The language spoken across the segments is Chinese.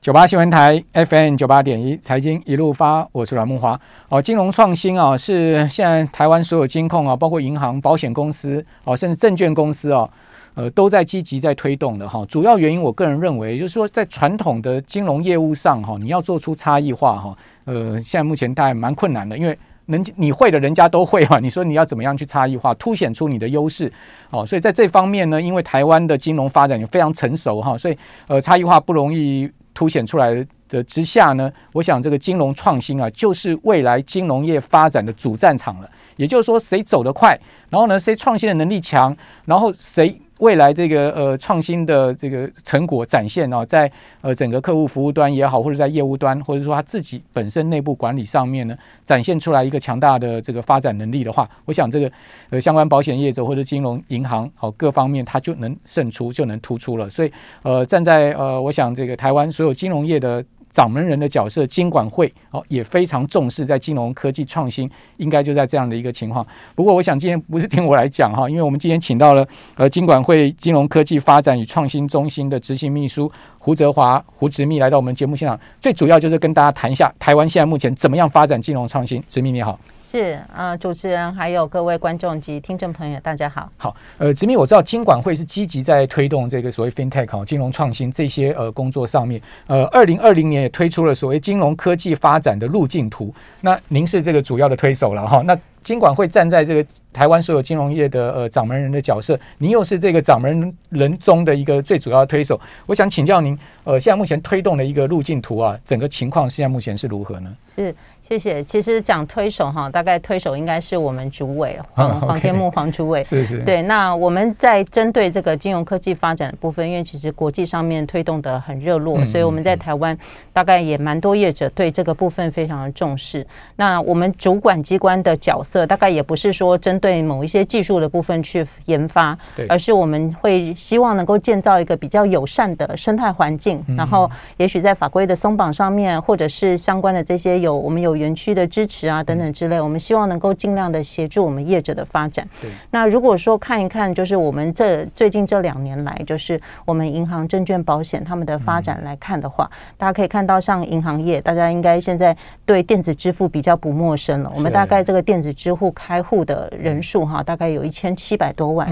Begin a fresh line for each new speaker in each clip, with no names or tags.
九八新闻台 FM 九八点一财经一路发，我是阮慕驊。哦，金融创新啊，是现在台湾所有金控啊，包括银行、保险公司哦，甚至证券公司啊，呃，都在积极在推动的哈。主要原因，我个人认为，就是说在传统的金融业务上哈，你要做出差异化哈，呃，现在目前大概蛮困难的，因为人你会的，人家都会哈。你说你要怎么样去差异化，凸显出你的优势？哦，所以在这方面呢，因为台湾的金融发展也非常成熟哈，所以呃，差异化不容易。凸显出来的之下呢，我想这个金融创新啊，就是未来金融业发展的主战场了。也就是说，谁走得快，然后呢，谁创新的能力强，然后谁。未来这个呃创新的这个成果展现哦，在呃整个客户服务端也好，或者在业务端，或者说他自己本身内部管理上面呢，展现出来一个强大的这个发展能力的话，我想这个呃相关保险业者或者金融银行好各方面，它就能胜出，就能突出了。所以呃站在呃我想这个台湾所有金融业的。掌门人的角色，金管会哦也非常重视在金融科技创新，应该就在这样的一个情况。不过，我想今天不是听我来讲哈，因为我们今天请到了呃金管会金融科技发展与创新中心的执行秘书胡泽华胡执密来到我们节目现场，最主要就是跟大家谈一下台湾现在目前怎么样发展金融创新。执密你好。
是，呃，主持人还有各位观众及听众朋友，大家好。
好，呃，执秘，我知道金管会是积极在推动这个所谓 FinTech 金融创新这些呃工作上面。呃，二零二零年也推出了所谓金融科技发展的路径图。那您是这个主要的推手了哈。那金管会站在这个台湾所有金融业的呃掌门人的角色，您又是这个掌门人中的一个最主要的推手。我想请教您，呃，现在目前推动的一个路径图啊，整个情况现在目前是如何呢？
是。谢谢。其实讲推手哈，大概推手应该是我们主委黄黄天木 黄主委。是是。对，那我们在针对这个金融科技发展的部分，因为其实国际上面推动的很热络，所以我们在台湾大概也蛮多业者对这个部分非常的重视。那我们主管机关的角色，大概也不是说针对某一些技术的部分去研发，而是我们会希望能够建造一个比较友善的生态环境，然后也许在法规的松绑上面，或者是相关的这些有我们有。园区的支持啊，等等之类，我们希望能够尽量的协助我们业者的发展。那如果说看一看，就是我们这最近这两年来，就是我们银行、证券、保险他们的发展来看的话，大家可以看到，像银行业，大家应该现在对电子支付比较不陌生了。我们大概这个电子支付开户的人数哈，大概有一千七百多万。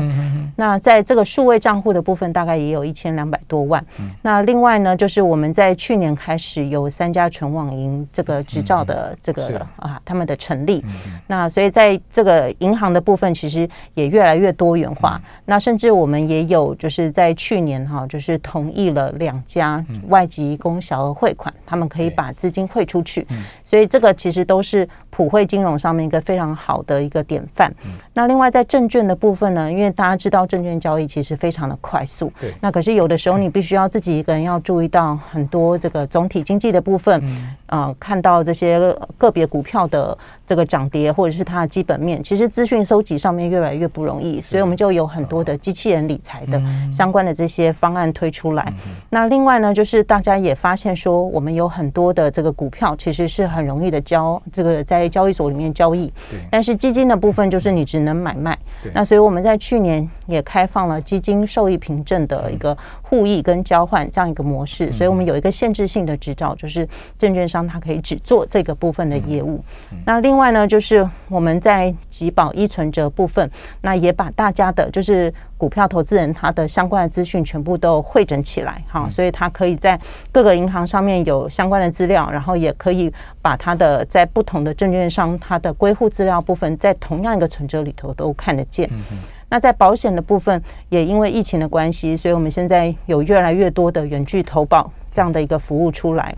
那在这个数位账户的部分，大概也有一千两百多万。那另外呢，就是我们在去年开始有三家纯网银这个执照的。这个啊，他们的成立，那所以在这个银行的部分，其实也越来越多元化。那甚至我们也有，就是在去年哈，就是同意了两家外籍工小额汇款，他们可以把资金汇出去。所以这个其实都是普惠金融上面一个非常好的一个典范。那另外在证券的部分呢，因为大家知道证券交易其实非常的快速，对那可是有的时候你必须要自己一个人要注意到很多这个总体经济的部分，呃，看到这些。个别股票的这个涨跌，或者是它的基本面，其实资讯收集上面越来越不容易，所以我们就有很多的机器人理财的相关的这些方案推出来。那另外呢，就是大家也发现说，我们有很多的这个股票其实是很容易的交这个在交易所里面交易，但是基金的部分就是你只能买卖。那所以我们在去年也开放了基金受益凭证的一个互益跟交换这样一个模式，所以我们有一个限制性的执照，就是证券商它可以只做这个部分。的业务，那另外呢，就是我们在集保依存折部分，那也把大家的，就是股票投资人他的相关的资讯全部都汇整起来，哈，所以他可以在各个银行上面有相关的资料，然后也可以把他的在不同的证券商他的归户资料部分，在同样一个存折里头都看得见。那在保险的部分，也因为疫情的关系，所以我们现在有越来越多的远距投保这样的一个服务出来。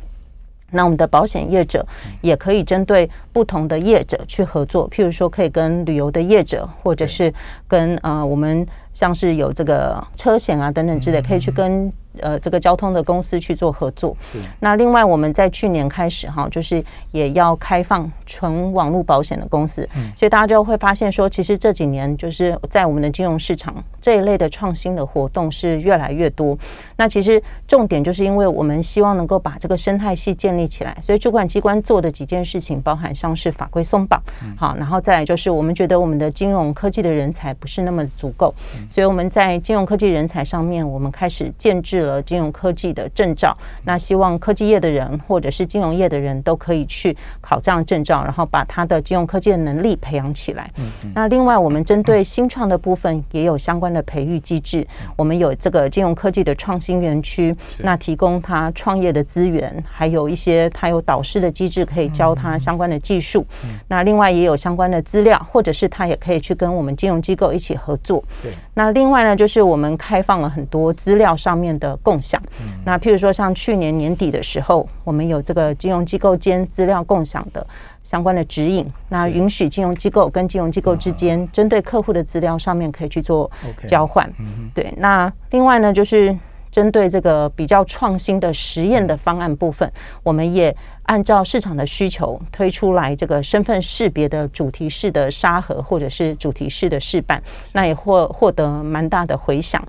那我们的保险业者也可以针对不同的业者去合作，譬如说可以跟旅游的业者，或者是跟呃我们像是有这个车险啊等等之类，可以去跟。呃，这个交通的公司去做合作。是。那另外，我们在去年开始哈，就是也要开放纯网络保险的公司。嗯。所以大家就会发现说，其实这几年就是在我们的金融市场这一类的创新的活动是越来越多。那其实重点就是因为我们希望能够把这个生态系建立起来，所以主管机关做的几件事情，包含上市法规松绑，好，然后再来就是我们觉得我们的金融科技的人才不是那么足够，所以我们在金融科技人才上面，我们开始建制了。了金融科技的证照。那希望科技业的人或者是金融业的人都可以去考这样证照，然后把他的金融科技的能力培养起来。嗯嗯。那另外，我们针对新创的部分也有相关的培育机制。我们有这个金融科技的创新园区，那提供他创业的资源，还有一些他有导师的机制可以教他相关的技术。嗯那另外也有相关的资料，或者是他也可以去跟我们金融机构一起合作。对。那另外呢，就是我们开放了很多资料上面的共享。那譬如说，像去年年底的时候，我们有这个金融机构间资料共享的相关的指引，那允许金融机构跟金融机构之间针对客户的资料上面可以去做交换。对。那另外呢，就是针对这个比较创新的实验的方案部分，我们也。按照市场的需求推出来这个身份识别的主题式的沙盒，或者是主题式的试办，那也获获得蛮大的回响。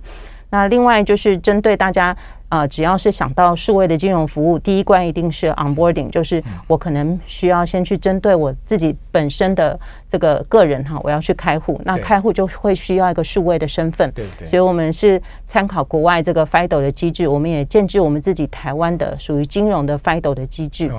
那另外就是针对大家。啊、呃，只要是想到数位的金融服务，第一关一定是 onboarding，就是我可能需要先去针对我自己本身的这个个人哈，我要去开户，那开户就会需要一个数位的身份，对对，所以我们是参考国外这个 FIDO 的机制，我们也建制我们自己台湾的属于金融的 FIDO 的机制。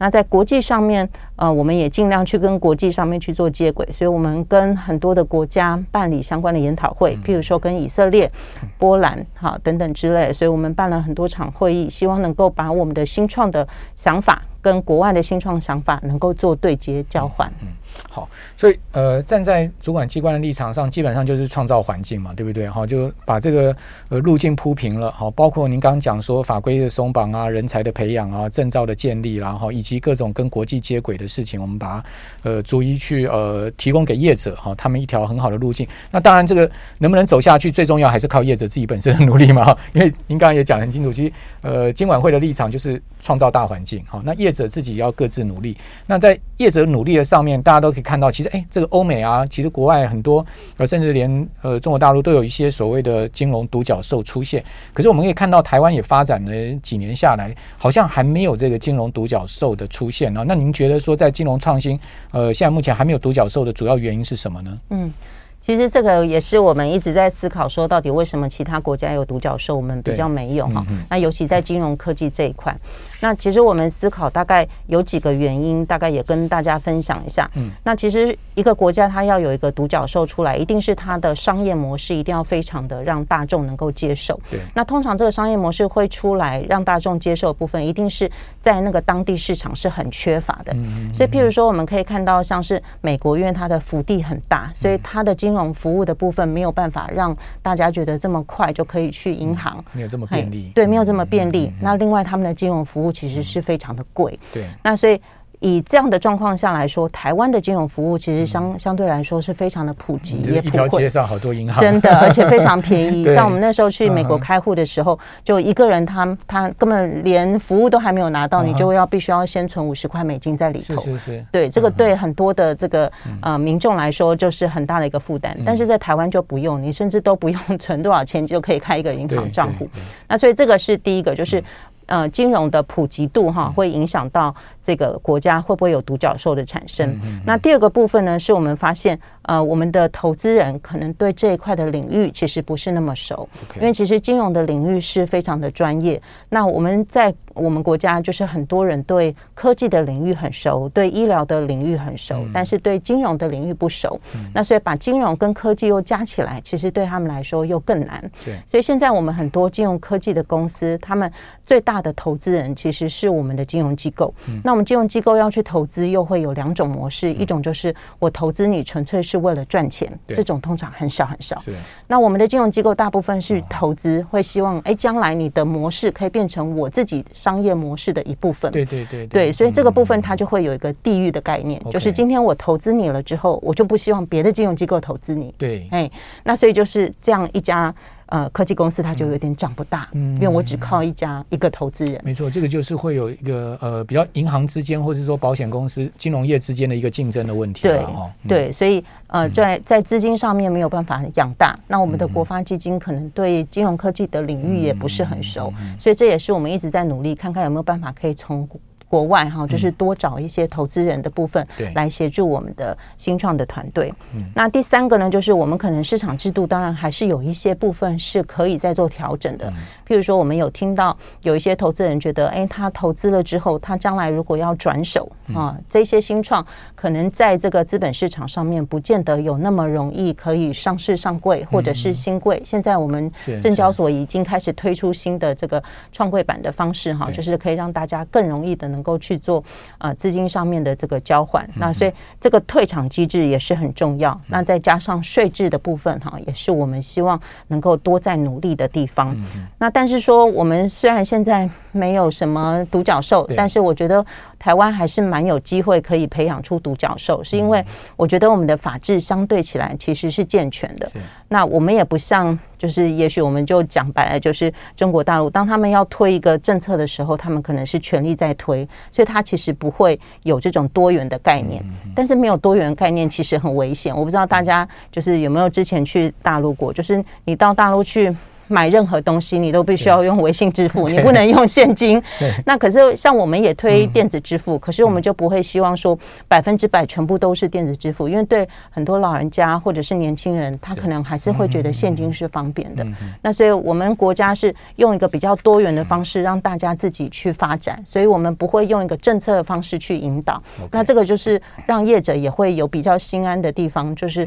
那在国际上面，呃，我们也尽量去跟国际上面去做接轨，所以我们跟很多的国家办理相关的研讨会，譬如说跟以色列、波兰哈等等之类，所以我们办了很多场会议，希望能够把我们的新创的想法跟国外的新创想法能够做对接交换。嗯。
好，所以呃，站在主管机关的立场上，基本上就是创造环境嘛，对不对？好，就把这个呃路径铺平了。好，包括您刚刚讲说法规的松绑啊，人才的培养啊，证照的建立，然后以及各种跟国际接轨的事情，我们把它呃逐一去呃提供给业者哈，他们一条很好的路径。那当然，这个能不能走下去，最重要还是靠业者自己本身的努力嘛。因为您刚刚也讲很清楚，其实呃金管会的立场就是创造大环境。好，那业者自己要各自努力。那在业者努力的上面，大家都可以看到，其实哎，这个欧美啊，其实国外很多，呃，甚至连呃中国大陆都有一些所谓的金融独角兽出现。可是我们可以看到，台湾也发展了几年下来，好像还没有这个金融独角兽的出现啊。那您觉得说，在金融创新，呃，现在目前还没有独角兽的主要原因是什么呢？嗯。
其实这个也是我们一直在思考，说到底为什么其他国家有独角兽，我们比较没有哈？那尤其在金融科技这一块，那其实我们思考大概有几个原因，大概也跟大家分享一下。嗯，那其实一个国家它要有一个独角兽出来，一定是它的商业模式一定要非常的让大众能够接受。对，那通常这个商业模式会出来让大众接受的部分，一定是在那个当地市场是很缺乏的。嗯，所以譬如说我们可以看到，像是美国，因为它的腹地很大，所以它的金融服务的部分没有办法让大家觉得这么快就可以去银行，
没有这么便利。
对，没有这么便利。那另外，他们的金融服务其实是非常的贵。对，那所以。以这样的状况下来说，台湾的金融服务其实相相对来说是非常的普及，也普惠。一条
街上好多银行，
真的，而且非常便宜。像我们那时候去美国开户的时候，就一个人他他根本连服务都还没有拿到，你就要必须要先存五十块美金在里头。是是是。对，这个对很多的这个呃民众来说就是很大的一个负担，但是在台湾就不用，你甚至都不用存多少钱就可以开一个银行账户。那所以这个是第一个，就是呃金融的普及度哈会影响到。这个国家会不会有独角兽的产生？那第二个部分呢，是我们发现，呃，我们的投资人可能对这一块的领域其实不是那么熟.因为其实金融的领域是非常的专业。那我们在我们国家，就是很多人对科技的领域很熟，对医疗的领域很熟，嗯、但是对金融的领域不熟。嗯、那所以把金融跟科技又加起来，其实对他们来说又更难。对，所以现在我们很多金融科技的公司，他们最大的投资人其实是我们的金融机构。嗯、那我们金融机构要去投资，又会有两种模式，一种就是我投资你纯粹是为了赚钱，这种通常很少很少。那我们的金融机构大部分是投资，会希望哎，将来你的模式可以变成我自己商业模式的一部分。对对对对，所以这个部分它就会有一个地域的概念，就是今天我投资你了之后，我就不希望别的金融机构投资你。对，哎，那所以就是这样一家。呃，科技公司它就有点长不大，嗯，因为我只靠一家一个投资人。
没错，这个就是会有一个呃，比较银行之间，或者说保险公司、金融业之间的一个竞争的问题。
对，对，所以呃，在在资金上面没有办法养大，那我们的国发基金可能对金融科技的领域也不是很熟，所以这也是我们一直在努力，看看有没有办法可以从。国外哈，就是多找一些投资人的部分，
对，
来协助我们的新创的团队。那第三个呢，就是我们可能市场制度当然还是有一些部分是可以再做调整的。譬如说，我们有听到有一些投资人觉得，哎，他投资了之后，他将来如果要转手啊，这些新创可能在这个资本市场上面不见得有那么容易可以上市上柜，或者是新柜。现在我们证交所已经开始推出新的这个创柜版的方式哈，就是可以让大家更容易的能够去做啊资金上面的这个交换。那所以这个退场机制也是很重要。那再加上税制的部分哈，也是我们希望能够多在努力的地方。那但是说我们虽然现在没有什么独角兽，但是我觉得。台湾还是蛮有机会可以培养出独角兽，是因为我觉得我们的法制相对起来其实是健全的。那我们也不像，就是也许我们就讲白了，就是中国大陆，当他们要推一个政策的时候，他们可能是全力在推，所以他其实不会有这种多元的概念。但是没有多元概念其实很危险。我不知道大家就是有没有之前去大陆过，就是你到大陆去。买任何东西，你都必须要用微信支付，你不能用现金。那可是像我们也推电子支付，可是我们就不会希望说百分之百全部都是电子支付，因为对很多老人家或者是年轻人，他可能还是会觉得现金是方便的。那所以我们国家是用一个比较多元的方式让大家自己去发展，所以我们不会用一个政策的方式去引导。那这个就是让业者也会有比较心安的地方，就是。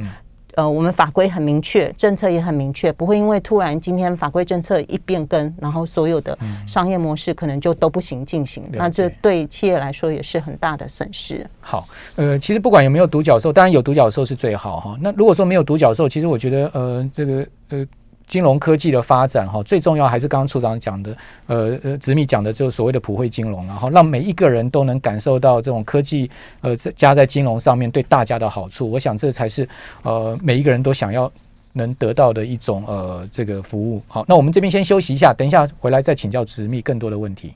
呃，我们法规很明确，政策也很明确，不会因为突然今天法规政策一变更，然后所有的商业模式可能就都不行进行，嗯、那这对企业来说也是很大的损失。
好，呃，其实不管有没有独角兽，当然有独角兽是最好哈。那如果说没有独角兽，其实我觉得，呃，这个，呃。金融科技的发展，哈，最重要还是刚刚处长讲的，呃呃，执秘讲的，就是所谓的普惠金融，然后让每一个人都能感受到这种科技，呃，加在金融上面对大家的好处。我想这才是呃每一个人都想要能得到的一种呃这个服务。好，那我们这边先休息一下，等一下回来再请教执秘更多的问题。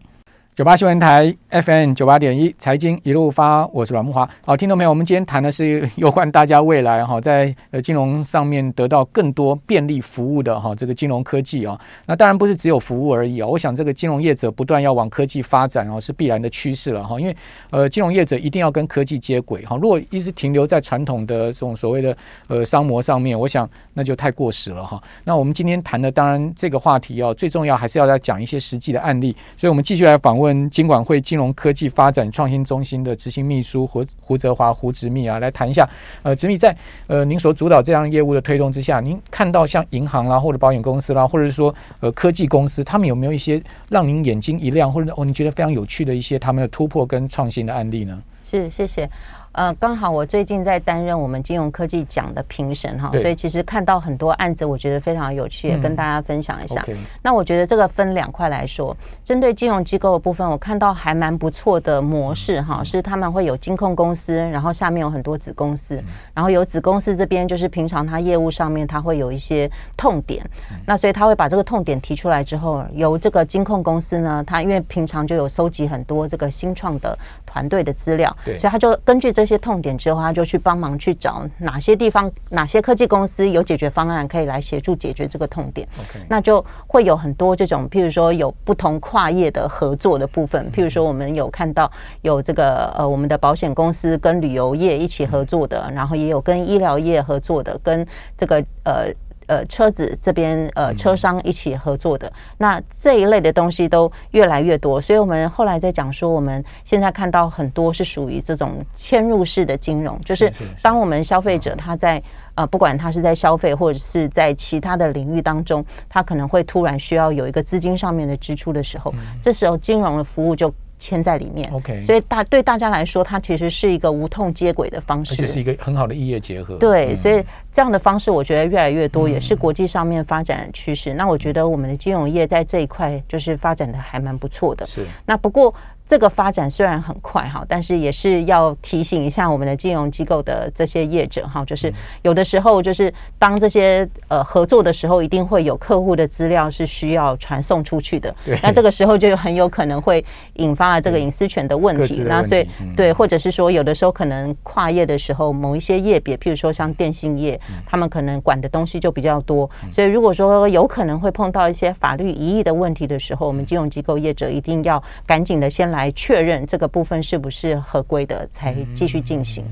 九八新闻台 FM 九八点一财经一路发，我是阮慕驊。好，听众朋友，我们今天谈的是有关大家未来哈，在呃金融上面得到更多便利服务的哈，这个金融科技啊，那当然不是只有服务而已啊。我想这个金融业者不断要往科技发展哦，是必然的趋势了哈。因为呃，金融业者一定要跟科技接轨哈。如果一直停留在传统的这种所谓的呃商模上面，我想那就太过时了哈。那我们今天谈的当然这个话题哦，最重要还是要来讲一些实际的案例，所以我们继续来访问。问金管会金融科技发展创新中心的执行秘书胡胡泽华胡执密啊，来谈一下。呃，执秘在呃您所主导这样业务的推动之下，您看到像银行啦，或者保险公司啦，或者是说呃科技公司，他们有没有一些让您眼睛一亮，或者哦你觉得非常有趣的一些他们的突破跟创新的案例呢？
是，谢谢。呃，刚好我最近在担任我们金融科技奖的评审哈，所以其实看到很多案子，我觉得非常有趣，也跟大家分享一下。嗯 okay、那我觉得这个分两块来说，针对金融机构的部分，我看到还蛮不错的模式哈，是他们会有金控公司，然后下面有很多子公司，然后有子公司这边就是平常他业务上面他会有一些痛点，那所以他会把这个痛点提出来之后，由这个金控公司呢，他因为平常就有收集很多这个新创的团队的资料，所以他就根据这。这些痛点之后，他就去帮忙去找哪些地方、哪些科技公司有解决方案可以来协助解决这个痛点。那就会有很多这种，譬如说有不同跨业的合作的部分。譬如说，我们有看到有这个呃，我们的保险公司跟旅游业一起合作的，然后也有跟医疗业合作的，跟这个呃。呃，车子这边呃，车商一起合作的，那这一类的东西都越来越多，所以我们后来在讲说，我们现在看到很多是属于这种嵌入式的金融，就是当我们消费者他在呃，不管他是在消费或者是在其他的领域当中，他可能会突然需要有一个资金上面的支出的时候，这时候金融的服务就。牵在里面
，OK，
所以大对大家来说，它其实是一个无痛接轨的方式，
而且是一个很好的异业结合。
对，嗯、所以这样的方式，我觉得越来越多，也是国际上面发展的趋势。嗯、那我觉得我们的金融业在这一块就是发展的还蛮不错的。是，那不过。这个发展虽然很快哈，但是也是要提醒一下我们的金融机构的这些业者哈，就是有的时候就是当这些呃合作的时候，一定会有客户的资料是需要传送出去的。那这个时候就很有可能会引发了这个隐私权的问题。那所以对，或者是说有的时候可能跨业的时候，某一些业别，譬如说像电信业，他们可能管的东西就比较多。所以如果说有可能会碰到一些法律疑义的问题的时候，我们金融机构业者一定要赶紧的先来。确认这个部分是不是合规的，才继续进行。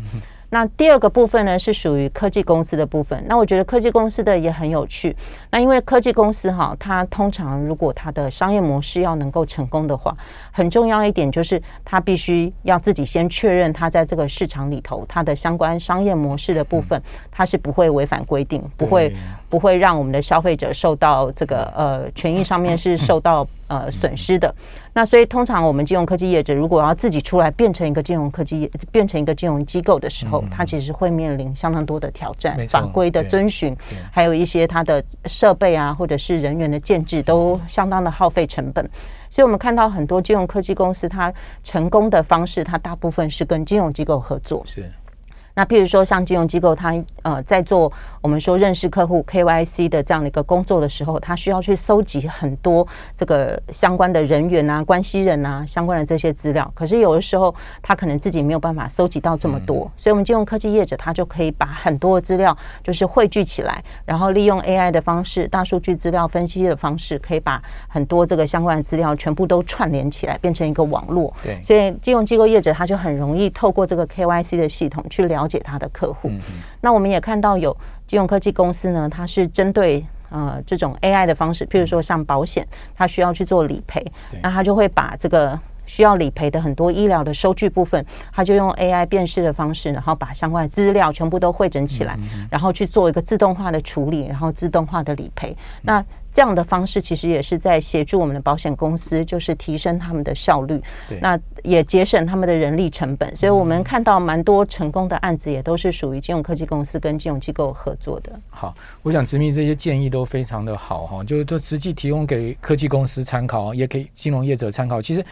那第二个部分呢，是属于科技公司的部分。那我觉得科技公司的也很有趣。那因为科技公司哈，它通常如果它的商业模式要能够成功的话，很重要一点就是它必须要自己先确认它在这个市场里头它的相关商业模式的部分，它是不会违反规定，不会不会让我们的消费者受到这个呃权益上面是 受到。呃，损失的。那所以通常我们金融科技业者如果要自己出来变成一个金融科技业，变成一个金融机构的时候，它其实会面临相当多的挑战，法规的遵循，还有一些它的设备啊，或者是人员的建制，都相当的耗费成本。所以我们看到很多金融科技公司，它成功的方式，它大部分是跟金融机构合作。是。那譬如说，像金融机构，它呃在做我们说认识客户 KYC 的这样的一个工作的时候，他需要去搜集很多这个相关的人员啊、关系人啊相关的这些资料。可是有的时候，他可能自己没有办法搜集到这么多，所以我们金融科技业者他就可以把很多的资料就是汇聚起来，然后利用 AI 的方式、大数据资料分析的方式，可以把很多这个相关的资料全部都串联起来，变成一个网络。对，所以金融机构业者他就很容易透过这个 KYC 的系统去了解他的客户。那我们也看到有金融科技公司呢，它是针对呃这种 AI 的方式，譬如说像保险，它需要去做理赔，那它就会把这个需要理赔的很多医疗的收据部分，它就用 AI 辨识的方式，然后把相关的资料全部都汇整起来，然后去做一个自动化的处理，然后自动化的理赔。那这样的方式其实也是在协助我们的保险公司，就是提升他们的效率，那也节省他们的人力成本。所以我们看到蛮多成功的案子，也都是属于金融科技公司跟金融机构合作的。
好，我想殖民这些建议都非常的好哈，就是说实际提供给科技公司参考，也给金融业者参考。其实。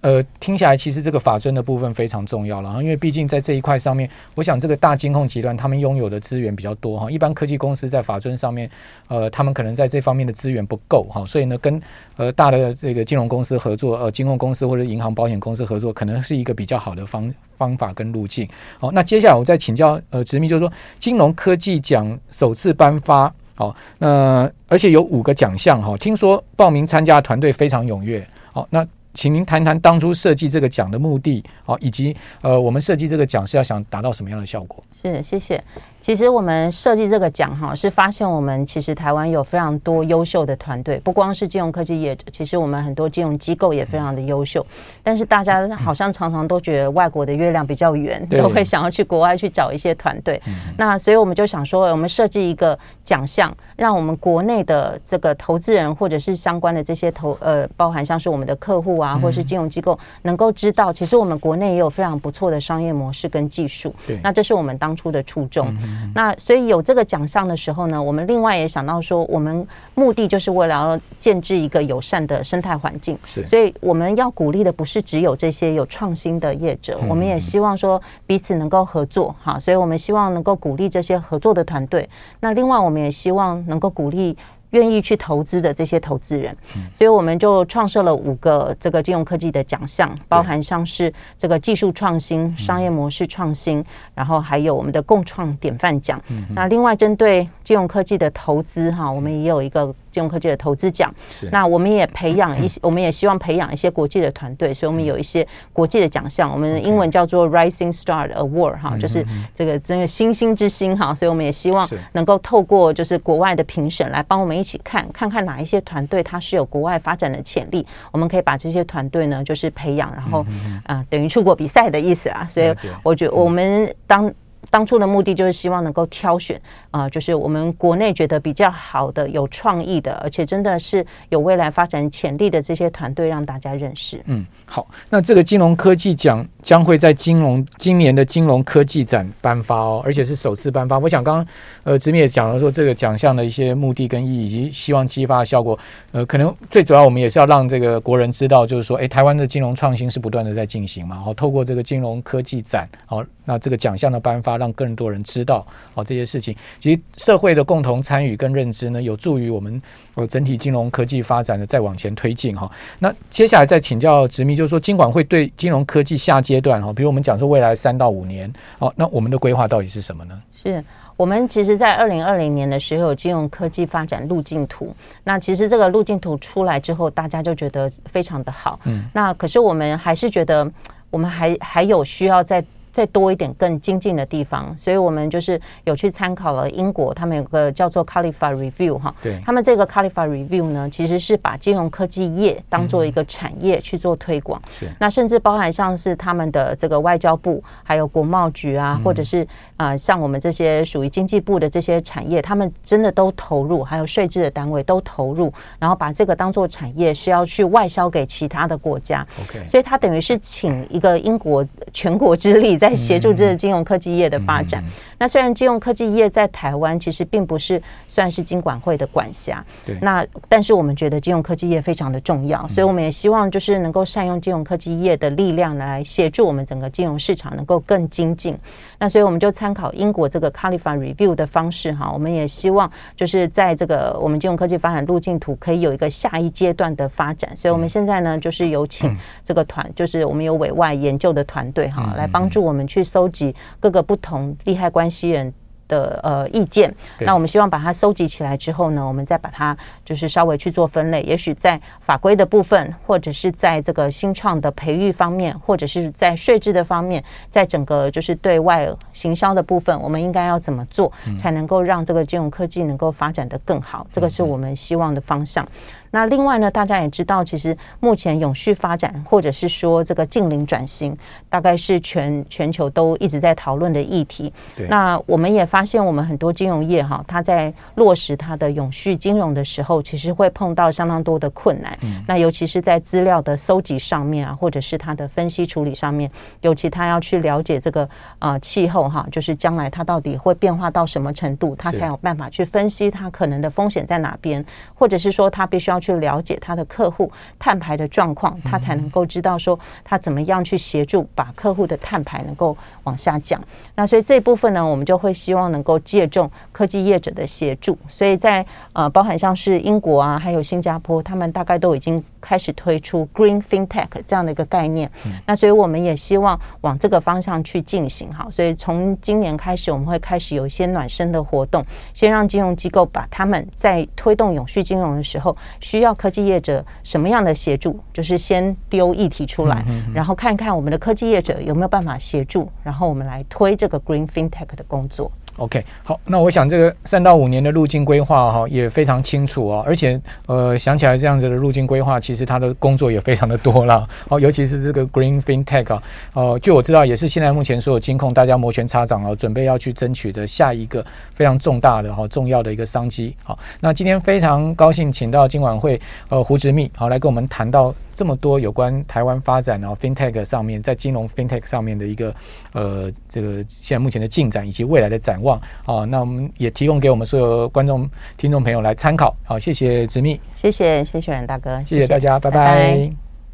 呃，听下来其实这个法尊的部分非常重要了，因为毕竟在这一块上面，我想这个大金控集团他们拥有的资源比较多哈，一般科技公司在法尊上面，呃，他们可能在这方面的资源不够哈，所以呢，跟呃大的这个金融公司合作，呃，金控公司或者银行、保险公司合作，可能是一个比较好的方方法跟路径。好，那接下来我再请教呃殖民，就是说金融科技奖首次颁发，好，那而且有五个奖项哈，听说报名参加团队非常踊跃，好，那。请您谈谈当初设计这个奖的目的，好，以及呃，我们设计这个奖是要想达到什么样的效果？
是，谢谢。其实我们设计这个奖哈，是发现我们其实台湾有非常多优秀的团队，不光是金融科技业者，其实我们很多金融机构也非常的优秀。但是大家好像常常都觉得外国的月亮比较圆，都会想要去国外去找一些团队。那所以我们就想说，我们设计一个奖项，让我们国内的这个投资人或者是相关的这些投呃，包含像是我们的客户啊，或者是金融机构，能够知道，其实我们国内也有非常不错的商业模式跟技术。对，那这是我们当初的初衷。那所以有这个奖项的时候呢，我们另外也想到说，我们目的就是为了要建置一个友善的生态环境。是，所以我们要鼓励的不是只有这些有创新的业者，我们也希望说彼此能够合作。哈，所以我们希望能够鼓励这些合作的团队。那另外，我们也希望能够鼓励。愿意去投资的这些投资人，所以我们就创设了五个这个金融科技的奖项，包含像是这个技术创新、商业模式创新，然后还有我们的共创典范奖。那另外针对金融科技的投资哈，我们也有一个。金融科技的投资奖，那我们也培养一些，我们也希望培养一些国际的团队，所以我们有一些国际的奖项，我们的英文叫做 Rising Star Award 哈，就是这个这个星星之星哈，所以我们也希望能够透过就是国外的评审来帮我们一起看，看看哪一些团队它是有国外发展的潜力，我们可以把这些团队呢就是培养，然后啊等于出国比赛的意思啊，所以我觉得我们当。当初的目的就是希望能够挑选啊、就是我们国内觉得比较好的、有创意的，而且真的是有未来发展潜力的这些团队，让大家认识。嗯，
好，那这个金融科技奖将会在金融今年的金融科技展颁发哦，而且是首次颁发。我想刚刚呃，执秘也讲了说这个奖项的一些目的跟意义，以及希望激发的效果。呃，可能最主要我们也是要让这个国人知道，就是说，哎，台湾的金融创新是不断的在进行嘛。然后透过这个金融科技展，好，那这个奖项的颁发。让更多人知道哦，这些事情，其实社会的共同参与跟认知呢，有助于我们呃整体金融科技发展的再往前推进哈。那接下来再请教殖民，就是说金管会对金融科技下阶段哈，比如我们讲说未来三到五年哦，那我们的规划到底是什么呢？
是。我们其实，在二零二零年的时候，有金融科技发展路径图。那其实这个路径图出来之后，大家就觉得非常的好。嗯，那可是我们还是觉得，我们还还有需要再。再多一点更精进的地方，所以我们就是有去参考了英国，他们有个叫做 Califa Review 哈，对，他们这个 Califa Review 呢，其实是把金融科技业当做一个产业去做推广，是、嗯，那甚至包含像是他们的这个外交部，还有国贸局啊，嗯、或者是啊、呃、像我们这些属于经济部的这些产业，他们真的都投入，还有税制的单位都投入，然后把这个当做产业是要去外销给其他的国家，OK，所以他等于是请一个英国全国之力在。在协助这个金融科技业的发展。那虽然金融科技业在台湾其实并不是算是金管会的管辖，对。那但是我们觉得金融科技业非常的重要，所以我们也希望就是能够善用金融科技业的力量来协助我们整个金融市场能够更精进。那所以我们就参考英国这个 Califa Review 的方式哈，我们也希望就是在这个我们金融科技发展路径图可以有一个下一阶段的发展。所以我们现在呢就是有请这个团，就是我们有委外研究的团队哈，来帮助我们去搜集各个不同利害关系人的呃意见，那我们希望把它收集起来之后呢，我们再把它就是稍微去做分类，也许在法规的部分，或者是在这个新创的培育方面，或者是在税制的方面，在整个就是对外行销的部分，我们应该要怎么做，才能够让这个金融科技能够发展得更好？这个是我们希望的方向。那另外呢，大家也知道，其实目前永续发展或者是说这个近邻转型，大概是全全球都一直在讨论的议题。那我们也发现，我们很多金融业哈，它在落实它的永续金融的时候，其实会碰到相当多的困难。嗯。那尤其是在资料的搜集上面啊，或者是它的分析处理上面，尤其它要去了解这个啊气候哈，就是将来它到底会变化到什么程度，它才有办法去分析它可能的风险在哪边，或者是说它必须要。去了解他的客户碳排的状况，他才能够知道说他怎么样去协助把客户的碳排能够往下降。那所以这一部分呢，我们就会希望能够借重科技业者的协助。所以在呃，包含像是英国啊，还有新加坡，他们大概都已经开始推出 Green FinTech 这样的一个概念。那所以我们也希望往这个方向去进行。哈，所以从今年开始，我们会开始有一些暖身的活动，先让金融机构把他们在推动永续金融的时候需要科技业者什么样的协助，就是先丢议题出来，然后看看我们的科技业者有没有办法协助，然后我们来推这个 Green FinTech 的工作。
OK，好，那我想这个三到五年的路径规划哈也非常清楚哦，而且呃想起来这样子的路径规划，其实他的工作也非常的多了 哦，尤其是这个 Green FinTech 啊，哦，据我知道也是现在目前所有金控大家摩拳擦掌啊，准备要去争取的下一个非常重大的哈重要的一个商机。好，那今天非常高兴请到今晚会呃胡执密好来跟我们谈到。这么多有关台湾发展然后 FinTech 上面，在金融 FinTech 上面的一个呃，这个现在目前的进展以及未来的展望啊，那我们也提供给我们所有观众、听众朋友来参考。好，谢谢直密，
谢谢谢谢阮大哥，
谢谢大家，拜拜。拜拜。